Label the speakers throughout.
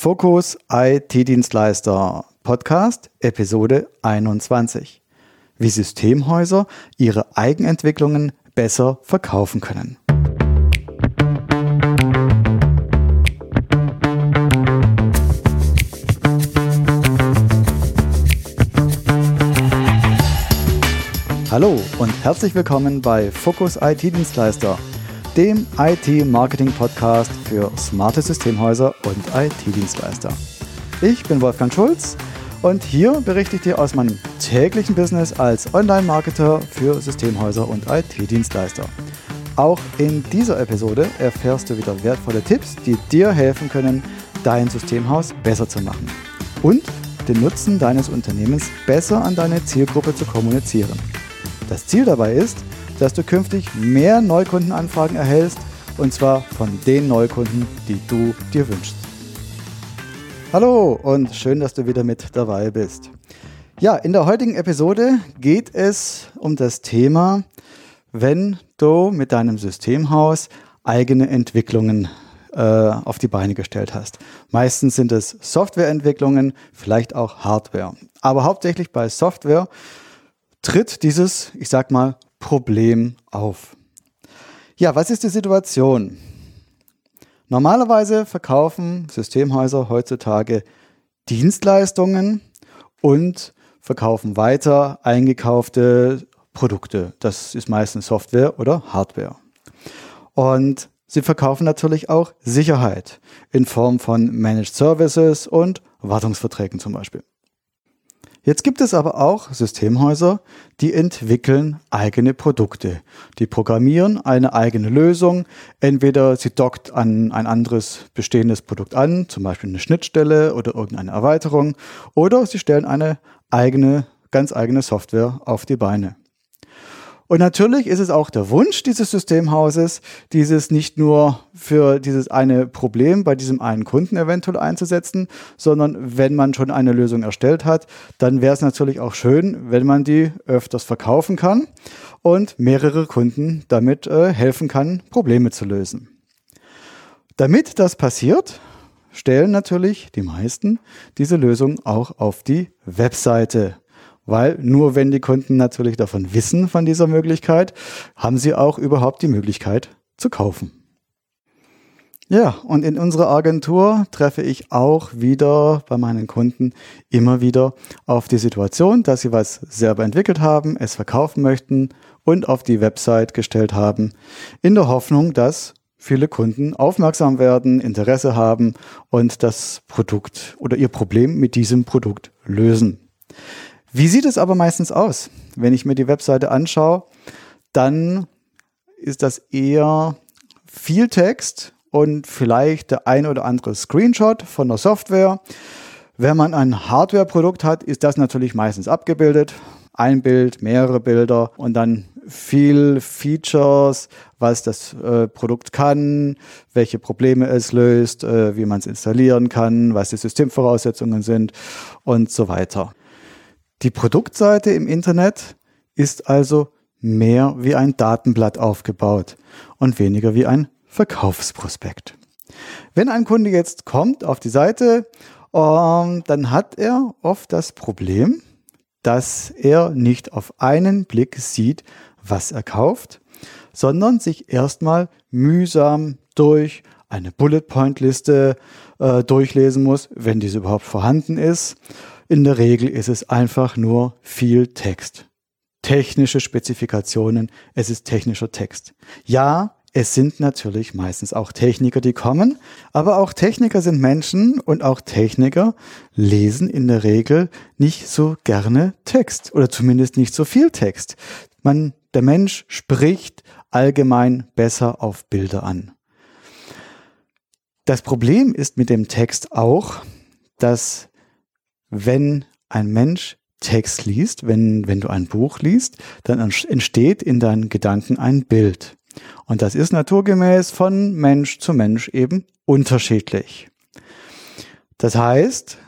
Speaker 1: Fokus IT-Dienstleister Podcast Episode 21. Wie Systemhäuser ihre Eigenentwicklungen besser verkaufen können. Hallo und herzlich willkommen bei Fokus IT-Dienstleister, dem IT-Marketing-Podcast für smarte Systemhäuser und IT-Dienstleister. Ich bin Wolfgang Schulz und hier berichte ich dir aus meinem täglichen Business als Online-Marketer für Systemhäuser und IT-Dienstleister. Auch in dieser Episode erfährst du wieder wertvolle Tipps, die dir helfen können, dein Systemhaus besser zu machen und den Nutzen deines Unternehmens besser an deine Zielgruppe zu kommunizieren. Das Ziel dabei ist, dass du künftig mehr Neukundenanfragen erhältst und zwar von den Neukunden, die du dir wünschst. Hallo und schön, dass du wieder mit dabei bist. Ja, in der heutigen Episode geht es um das Thema, wenn du mit deinem Systemhaus eigene Entwicklungen äh, auf die Beine gestellt hast. Meistens sind es Softwareentwicklungen, vielleicht auch Hardware. Aber hauptsächlich bei Software tritt dieses, ich sag mal, Problem auf. Ja, was ist die Situation? Normalerweise verkaufen Systemhäuser heutzutage Dienstleistungen und verkaufen weiter eingekaufte Produkte. Das ist meistens Software oder Hardware. Und sie verkaufen natürlich auch Sicherheit in Form von Managed Services und Wartungsverträgen zum Beispiel. Jetzt gibt es aber auch Systemhäuser, die entwickeln eigene Produkte. Die programmieren eine eigene Lösung. Entweder sie dockt an ein anderes bestehendes Produkt an, zum Beispiel eine Schnittstelle oder irgendeine Erweiterung, oder sie stellen eine eigene, ganz eigene Software auf die Beine. Und natürlich ist es auch der Wunsch dieses Systemhauses, dieses nicht nur für dieses eine Problem bei diesem einen Kunden eventuell einzusetzen, sondern wenn man schon eine Lösung erstellt hat, dann wäre es natürlich auch schön, wenn man die öfters verkaufen kann und mehrere Kunden damit äh, helfen kann, Probleme zu lösen. Damit das passiert, stellen natürlich die meisten diese Lösung auch auf die Webseite weil nur wenn die Kunden natürlich davon wissen, von dieser Möglichkeit, haben sie auch überhaupt die Möglichkeit zu kaufen. Ja, und in unserer Agentur treffe ich auch wieder bei meinen Kunden immer wieder auf die Situation, dass sie was selber entwickelt haben, es verkaufen möchten und auf die Website gestellt haben, in der Hoffnung, dass viele Kunden aufmerksam werden, Interesse haben und das Produkt oder ihr Problem mit diesem Produkt lösen. Wie sieht es aber meistens aus? Wenn ich mir die Webseite anschaue, dann ist das eher viel Text und vielleicht der ein oder andere Screenshot von der Software. Wenn man ein Hardware-Produkt hat, ist das natürlich meistens abgebildet. Ein Bild, mehrere Bilder und dann viel Features, was das äh, Produkt kann, welche Probleme es löst, äh, wie man es installieren kann, was die Systemvoraussetzungen sind und so weiter. Die Produktseite im Internet ist also mehr wie ein Datenblatt aufgebaut und weniger wie ein Verkaufsprospekt. Wenn ein Kunde jetzt kommt auf die Seite, ähm, dann hat er oft das Problem, dass er nicht auf einen Blick sieht, was er kauft, sondern sich erstmal mühsam durch eine Bullet Point Liste äh, durchlesen muss, wenn diese überhaupt vorhanden ist in der Regel ist es einfach nur viel Text. Technische Spezifikationen, es ist technischer Text. Ja, es sind natürlich meistens auch Techniker, die kommen, aber auch Techniker sind Menschen und auch Techniker lesen in der Regel nicht so gerne Text oder zumindest nicht so viel Text. Man, der Mensch spricht allgemein besser auf Bilder an. Das Problem ist mit dem Text auch, dass wenn ein Mensch Text liest, wenn, wenn du ein Buch liest, dann entsteht in deinen Gedanken ein Bild. Und das ist naturgemäß von Mensch zu Mensch eben unterschiedlich. Das heißt,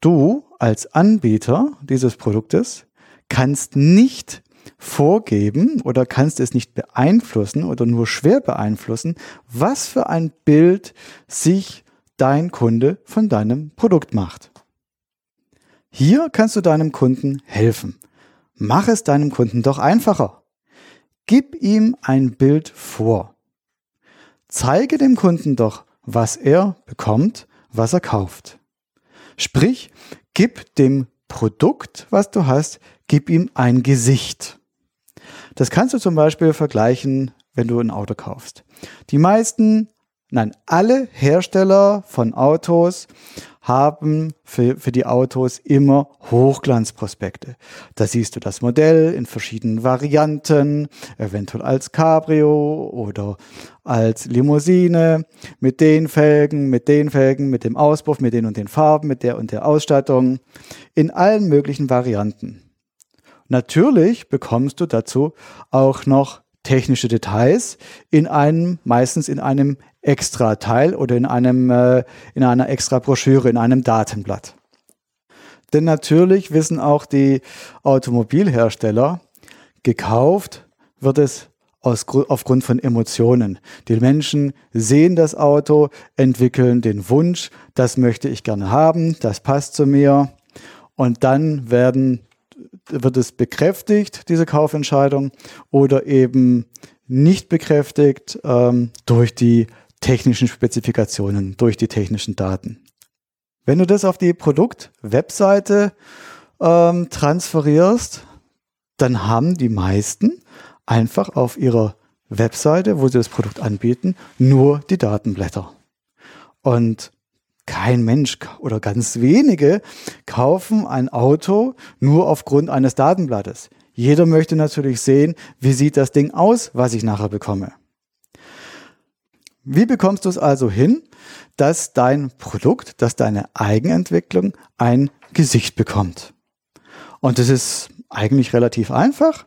Speaker 1: du als Anbieter dieses Produktes kannst nicht vorgeben oder kannst es nicht beeinflussen oder nur schwer beeinflussen, was für ein Bild sich dein Kunde von deinem Produkt macht. Hier kannst du deinem Kunden helfen. Mach es deinem Kunden doch einfacher. Gib ihm ein Bild vor. Zeige dem Kunden doch, was er bekommt, was er kauft. Sprich, gib dem Produkt, was du hast, gib ihm ein Gesicht. Das kannst du zum Beispiel vergleichen, wenn du ein Auto kaufst. Die meisten, nein, alle Hersteller von Autos haben für, für die Autos immer Hochglanzprospekte. Da siehst du das Modell in verschiedenen Varianten, eventuell als Cabrio oder als Limousine, mit den Felgen, mit den Felgen, mit dem Auspuff, mit den und den Farben, mit der und der Ausstattung, in allen möglichen Varianten. Natürlich bekommst du dazu auch noch technische Details in einem, meistens in einem extra Teil oder in einem, äh, in einer extra Broschüre, in einem Datenblatt. Denn natürlich wissen auch die Automobilhersteller, gekauft wird es aus, aufgrund von Emotionen. Die Menschen sehen das Auto, entwickeln den Wunsch, das möchte ich gerne haben, das passt zu mir. Und dann werden, wird es bekräftigt, diese Kaufentscheidung, oder eben nicht bekräftigt ähm, durch die technischen Spezifikationen, durch die technischen Daten. Wenn du das auf die Produkt-Webseite ähm, transferierst, dann haben die meisten einfach auf ihrer Webseite, wo sie das Produkt anbieten, nur die Datenblätter. Und kein Mensch oder ganz wenige kaufen ein Auto nur aufgrund eines Datenblattes. Jeder möchte natürlich sehen, wie sieht das Ding aus, was ich nachher bekomme. Wie bekommst du es also hin, dass dein Produkt, dass deine Eigenentwicklung ein Gesicht bekommt? Und das ist eigentlich relativ einfach.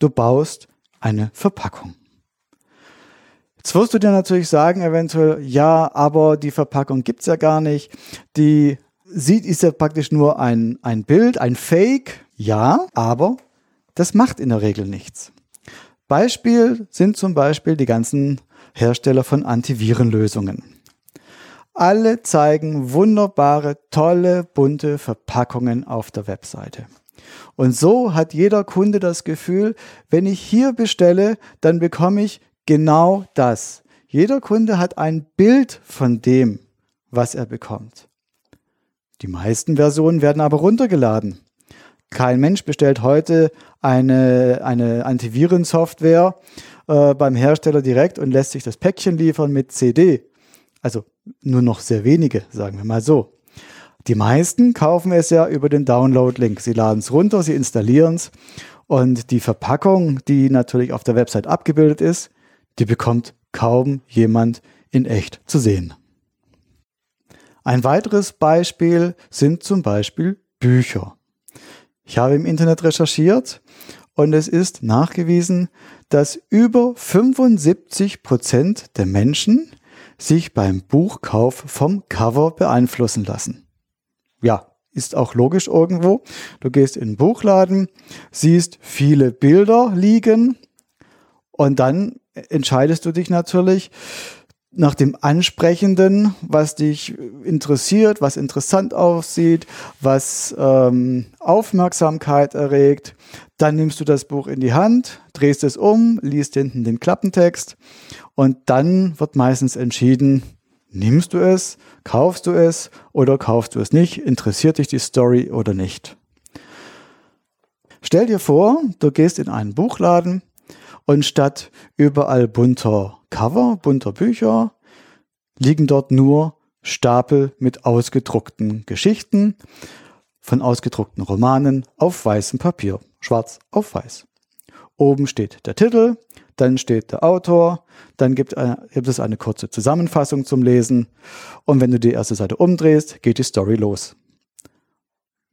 Speaker 1: Du baust eine Verpackung. Jetzt wirst du dir natürlich sagen, eventuell, ja, aber die Verpackung gibt's ja gar nicht. Die sieht, ist ja praktisch nur ein, ein Bild, ein Fake. Ja, aber das macht in der Regel nichts. Beispiel sind zum Beispiel die ganzen Hersteller von Antivirenlösungen. Alle zeigen wunderbare, tolle, bunte Verpackungen auf der Webseite. Und so hat jeder Kunde das Gefühl, wenn ich hier bestelle, dann bekomme ich genau das. Jeder Kunde hat ein Bild von dem, was er bekommt. Die meisten Versionen werden aber runtergeladen. Kein Mensch bestellt heute eine, eine Antivirensoftware äh, beim Hersteller direkt und lässt sich das Päckchen liefern mit CD. Also nur noch sehr wenige, sagen wir mal so. Die meisten kaufen es ja über den Download-Link. Sie laden es runter, sie installieren es und die Verpackung, die natürlich auf der Website abgebildet ist, die bekommt kaum jemand in echt zu sehen. Ein weiteres Beispiel sind zum Beispiel Bücher. Ich habe im Internet recherchiert und es ist nachgewiesen, dass über 75 Prozent der Menschen sich beim Buchkauf vom Cover beeinflussen lassen. Ja, ist auch logisch irgendwo. Du gehst in den Buchladen, siehst viele Bilder liegen und dann entscheidest du dich natürlich, nach dem Ansprechenden, was dich interessiert, was interessant aussieht, was ähm, Aufmerksamkeit erregt. Dann nimmst du das Buch in die Hand, drehst es um, liest hinten den Klappentext und dann wird meistens entschieden, nimmst du es, kaufst du es oder kaufst du es nicht, interessiert dich die Story oder nicht. Stell dir vor, du gehst in einen Buchladen und statt überall bunter Cover, bunter Bücher, liegen dort nur Stapel mit ausgedruckten Geschichten von ausgedruckten Romanen auf weißem Papier, schwarz auf weiß. Oben steht der Titel, dann steht der Autor, dann gibt, eine, gibt, es eine kurze Zusammenfassung zum Lesen und wenn du die erste Seite umdrehst, geht die Story los.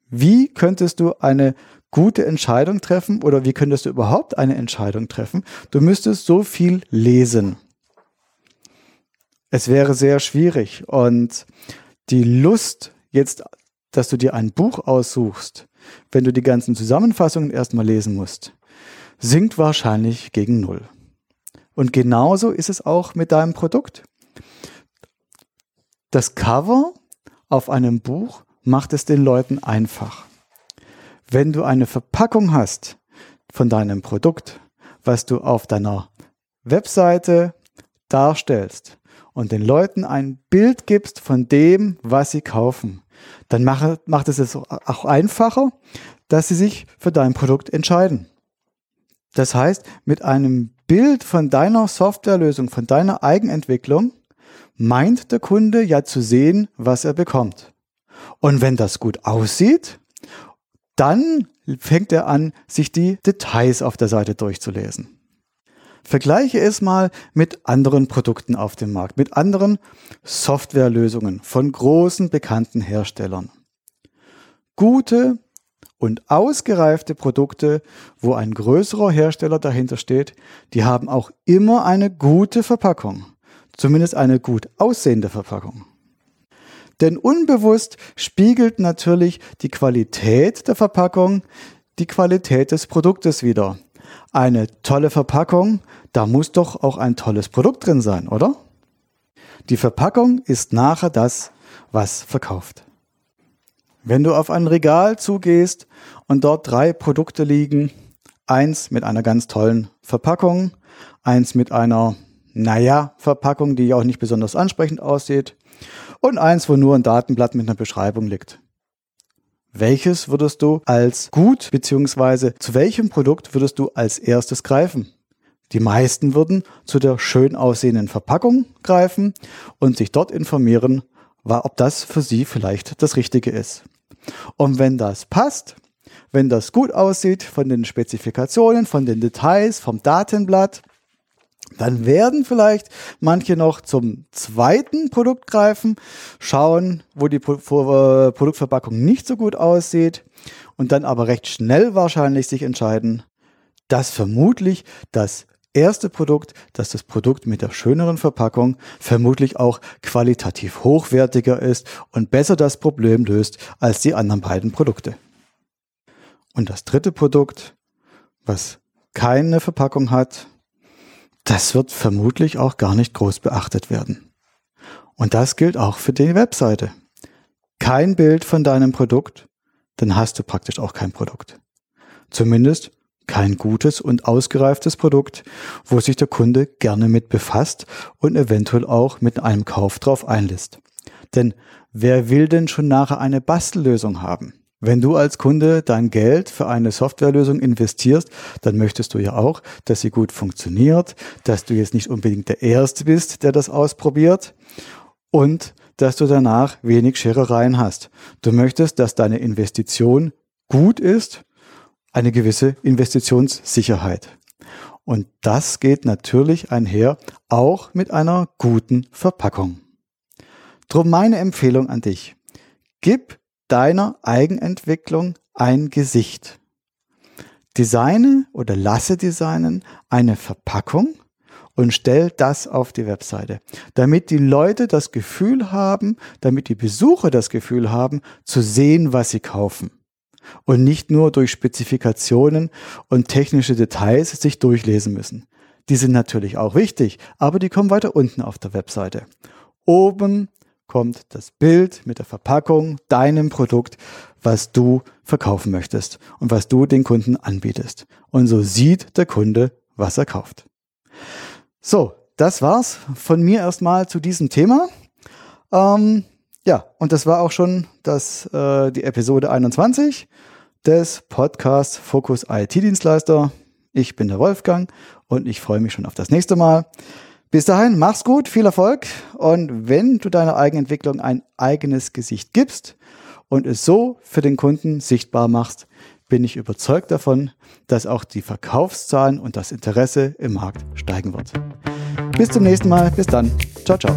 Speaker 1: Wie könntest du eine gute Entscheidung treffen oder wie könntest du überhaupt eine Entscheidung treffen? Du müsstest so viel lesen. Es wäre sehr schwierig und die Lust jetzt, dass du dir ein Buch aussuchst, wenn du die ganzen Zusammenfassungen erstmal lesen musst, sinkt wahrscheinlich gegen Null. Und genauso ist es auch mit deinem Produkt. Das Cover auf einem Buch macht es den Leuten einfach. Wenn du eine Verpackung hast von deinem Produkt, was du auf deiner Webseite darstellst und den Leuten ein Bild gibst von dem, was sie kaufen, dann macht, macht es es auch einfacher, dass sie sich für dein Produkt entscheiden. Das heißt, mit einem Bild von deiner Softwarelösung, von deiner Eigenentwicklung, meint der Kunde ja zu sehen, was er bekommt. Und wenn das gut aussieht, dann fängt er an, sich die Details auf der Seite durchzulesen. Vergleiche es mal mit anderen Produkten auf dem Markt, mit anderen Softwarelösungen von großen bekannten Herstellern. Gute und ausgereifte Produkte, wo ein größerer Hersteller dahinter steht, die haben auch immer eine gute Verpackung, zumindest eine gut aussehende Verpackung. Denn unbewusst spiegelt natürlich die Qualität der Verpackung die Qualität des Produktes wieder. Eine tolle Verpackung, da muss doch auch ein tolles Produkt drin sein, oder? Die Verpackung ist nachher das, was verkauft. Wenn du auf ein Regal zugehst und dort drei Produkte liegen, eins mit einer ganz tollen Verpackung, eins mit einer, naja, Verpackung, die auch nicht besonders ansprechend aussieht und eins, wo nur ein Datenblatt mit einer Beschreibung liegt. Welches würdest du als gut beziehungsweise zu welchem Produkt würdest du als erstes greifen? Die meisten würden zu der schön aussehenden Verpackung greifen und sich dort informieren, ob das für sie vielleicht das Richtige ist. Und wenn das passt, wenn das gut aussieht von den Spezifikationen, von den Details, vom Datenblatt, dann werden vielleicht manche noch zum zweiten Produkt greifen, schauen, wo die äh, Produktverpackung nicht so gut aussieht und dann aber recht schnell wahrscheinlich sich entscheiden, dass vermutlich das erste Produkt, dass das Produkt mit der schöneren Verpackung vermutlich auch qualitativ hochwertiger ist und besser das Problem löst als die anderen beiden Produkte. Und das dritte Produkt, was keine Verpackung hat, das wird vermutlich auch gar nicht groß beachtet werden. Und das gilt auch für die Webseite. Kein Bild von deinem Produkt, dann hast du praktisch auch kein Produkt. Zumindest kein gutes und ausgereiftes Produkt, wo sich der Kunde gerne mit befasst und eventuell auch mit einem Kauf drauf einlässt. Denn wer will denn schon nachher eine Bastellösung haben? Wenn du als Kunde dein Geld für eine Softwarelösung investierst, dann möchtest du ja auch, dass sie gut funktioniert, dass du jetzt nicht unbedingt der Erste bist, der das ausprobiert und dass du danach wenig Scherereien hast. Du möchtest, dass deine Investition gut ist eine gewisse Investitionssicherheit. Und das geht natürlich einher auch mit einer guten Verpackung. Drum meine Empfehlung an dich. Gib deiner Eigenentwicklung ein Gesicht. Designe oder lasse designen eine Verpackung und stell das auf die Webseite, damit die Leute das Gefühl haben, damit die Besucher das Gefühl haben, zu sehen, was sie kaufen und nicht nur durch Spezifikationen und technische Details sich durchlesen müssen. Die sind natürlich auch wichtig, aber die kommen weiter unten auf der Webseite. Oben kommt das Bild mit der Verpackung, deinem Produkt, was du verkaufen möchtest und was du den Kunden anbietest. Und so sieht der Kunde, was er kauft. So, das war's von mir erstmal zu diesem Thema. Ähm, ja, und das war auch schon das, äh, die Episode 21 des Podcasts Fokus IT-Dienstleister. Ich bin der Wolfgang und ich freue mich schon auf das nächste Mal. Bis dahin, mach's gut, viel Erfolg und wenn du deiner Eigenentwicklung ein eigenes Gesicht gibst und es so für den Kunden sichtbar machst, bin ich überzeugt davon, dass auch die Verkaufszahlen und das Interesse im Markt steigen wird. Bis zum nächsten Mal, bis dann. Ciao, ciao.